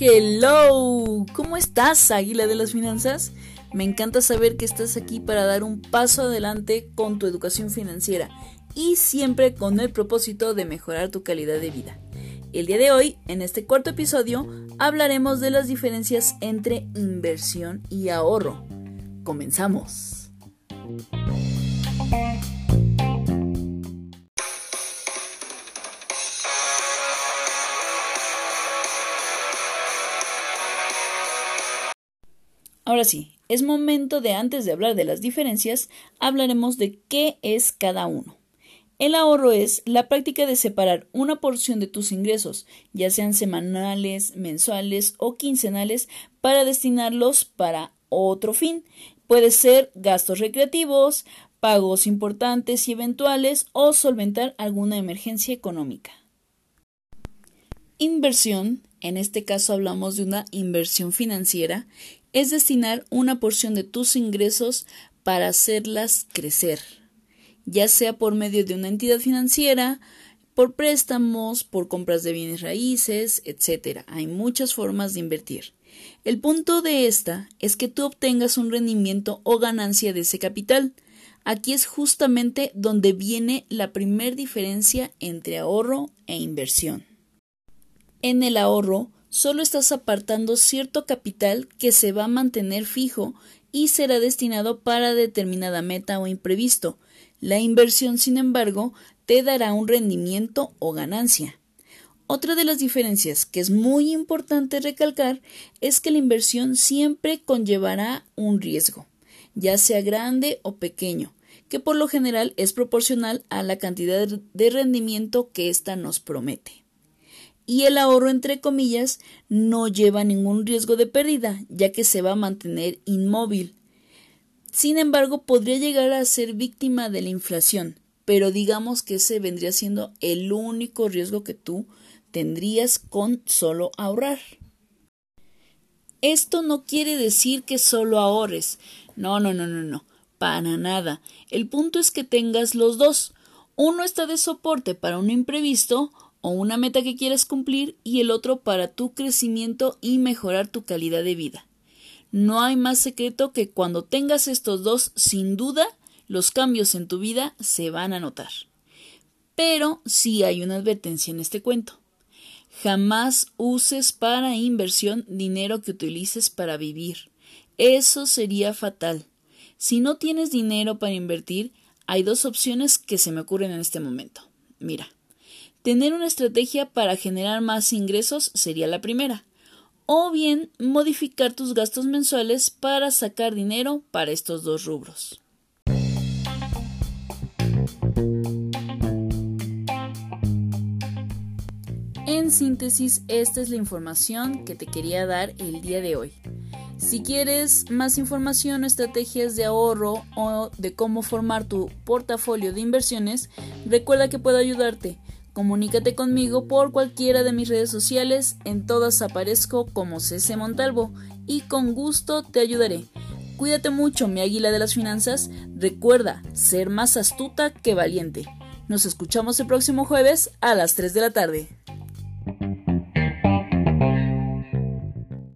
Hello, ¿cómo estás, Águila de las Finanzas? Me encanta saber que estás aquí para dar un paso adelante con tu educación financiera y siempre con el propósito de mejorar tu calidad de vida. El día de hoy, en este cuarto episodio, hablaremos de las diferencias entre inversión y ahorro. Comenzamos. Ahora sí, es momento de antes de hablar de las diferencias, hablaremos de qué es cada uno. El ahorro es la práctica de separar una porción de tus ingresos, ya sean semanales, mensuales o quincenales, para destinarlos para otro fin. Puede ser gastos recreativos, pagos importantes y eventuales o solventar alguna emergencia económica. Inversión, en este caso hablamos de una inversión financiera, es destinar una porción de tus ingresos para hacerlas crecer, ya sea por medio de una entidad financiera, por préstamos, por compras de bienes raíces, etc. Hay muchas formas de invertir. El punto de esta es que tú obtengas un rendimiento o ganancia de ese capital. Aquí es justamente donde viene la primer diferencia entre ahorro e inversión. En el ahorro, solo estás apartando cierto capital que se va a mantener fijo y será destinado para determinada meta o imprevisto. La inversión, sin embargo, te dará un rendimiento o ganancia. Otra de las diferencias que es muy importante recalcar es que la inversión siempre conllevará un riesgo, ya sea grande o pequeño, que por lo general es proporcional a la cantidad de rendimiento que ésta nos promete y el ahorro entre comillas no lleva ningún riesgo de pérdida, ya que se va a mantener inmóvil. Sin embargo, podría llegar a ser víctima de la inflación, pero digamos que ese vendría siendo el único riesgo que tú tendrías con solo ahorrar. Esto no quiere decir que solo ahorres. No, no, no, no, no. Para nada. El punto es que tengas los dos. Uno está de soporte para un imprevisto o una meta que quieras cumplir y el otro para tu crecimiento y mejorar tu calidad de vida. No hay más secreto que cuando tengas estos dos, sin duda, los cambios en tu vida se van a notar. Pero sí hay una advertencia en este cuento. Jamás uses para inversión dinero que utilices para vivir. Eso sería fatal. Si no tienes dinero para invertir, hay dos opciones que se me ocurren en este momento. Mira, Tener una estrategia para generar más ingresos sería la primera. O bien modificar tus gastos mensuales para sacar dinero para estos dos rubros. En síntesis, esta es la información que te quería dar el día de hoy. Si quieres más información o estrategias de ahorro o de cómo formar tu portafolio de inversiones, recuerda que puedo ayudarte. Comunícate conmigo por cualquiera de mis redes sociales, en todas aparezco como CC Montalvo y con gusto te ayudaré. Cuídate mucho, mi águila de las finanzas. Recuerda ser más astuta que valiente. Nos escuchamos el próximo jueves a las 3 de la tarde.